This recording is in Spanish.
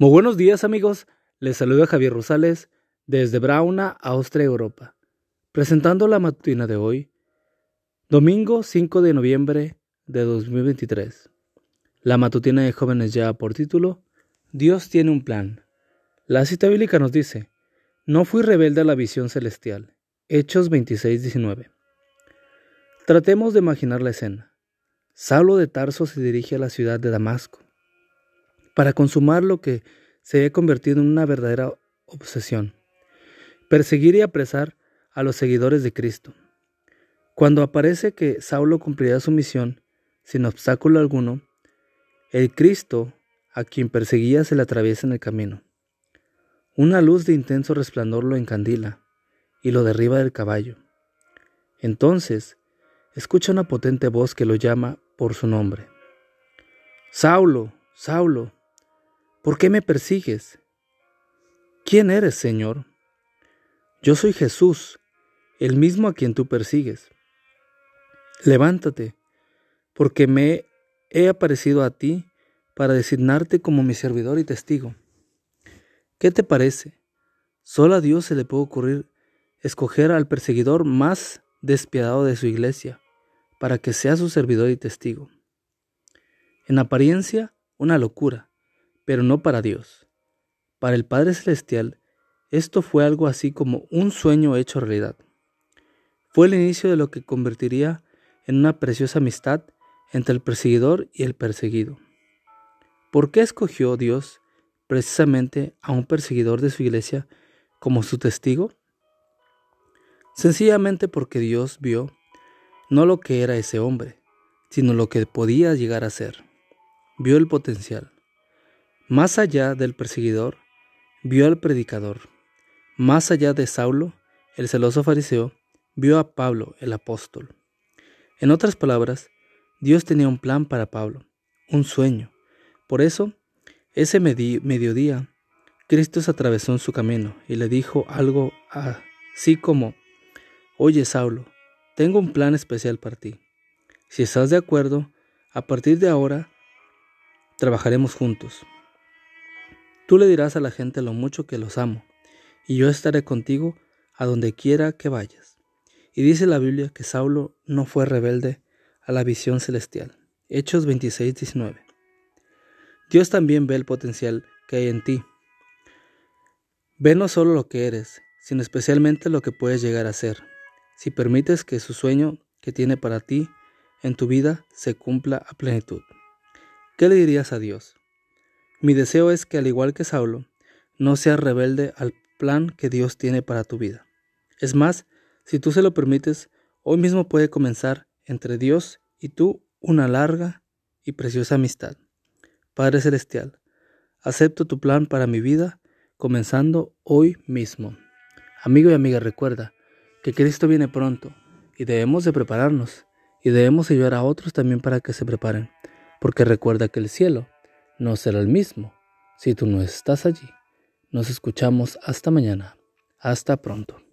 Muy buenos días amigos, les saluda Javier Rosales desde Brauna, Austria, Europa, presentando la matutina de hoy, domingo 5 de noviembre de 2023. La matutina de jóvenes ya por título, Dios tiene un plan. La cita bíblica nos dice, no fui rebelde a la visión celestial. Hechos 26, 19. Tratemos de imaginar la escena. Saulo de Tarso se dirige a la ciudad de Damasco para consumar lo que se había convertido en una verdadera obsesión, perseguir y apresar a los seguidores de Cristo. Cuando aparece que Saulo cumplirá su misión sin obstáculo alguno, el Cristo a quien perseguía se le atraviesa en el camino. Una luz de intenso resplandor lo encandila y lo derriba del caballo. Entonces, escucha una potente voz que lo llama por su nombre. Saulo, Saulo, ¿Por qué me persigues? ¿Quién eres, Señor? Yo soy Jesús, el mismo a quien tú persigues. Levántate, porque me he aparecido a ti para designarte como mi servidor y testigo. ¿Qué te parece? Solo a Dios se le puede ocurrir escoger al perseguidor más despiadado de su iglesia para que sea su servidor y testigo. En apariencia, una locura, pero no para Dios. Para el Padre Celestial, esto fue algo así como un sueño hecho realidad. Fue el inicio de lo que convertiría en una preciosa amistad entre el perseguidor y el perseguido. ¿Por qué escogió Dios precisamente a un perseguidor de su iglesia como su testigo? Sencillamente porque Dios vio no lo que era ese hombre, sino lo que podía llegar a ser. Vio el potencial. Más allá del perseguidor, vio al predicador. Más allá de Saulo, el celoso fariseo, vio a Pablo, el apóstol. En otras palabras, Dios tenía un plan para Pablo, un sueño. Por eso, ese mediodía, Cristo se atravesó en su camino y le dijo algo así como, Oye Saulo, tengo un plan especial para ti. Si estás de acuerdo, a partir de ahora, trabajaremos juntos. Tú le dirás a la gente lo mucho que los amo, y yo estaré contigo a donde quiera que vayas. Y dice la Biblia que Saulo no fue rebelde a la visión celestial. Hechos 26, 19. Dios también ve el potencial que hay en ti. Ve no solo lo que eres, sino especialmente lo que puedes llegar a ser, si permites que su sueño que tiene para ti en tu vida se cumpla a plenitud. ¿Qué le dirías a Dios? Mi deseo es que al igual que Saulo, no seas rebelde al plan que Dios tiene para tu vida. Es más, si tú se lo permites, hoy mismo puede comenzar entre Dios y tú una larga y preciosa amistad. Padre Celestial, acepto tu plan para mi vida, comenzando hoy mismo. Amigo y amiga, recuerda que Cristo viene pronto y debemos de prepararnos y debemos ayudar a otros también para que se preparen, porque recuerda que el cielo no será el mismo si tú no estás allí. Nos escuchamos hasta mañana. Hasta pronto.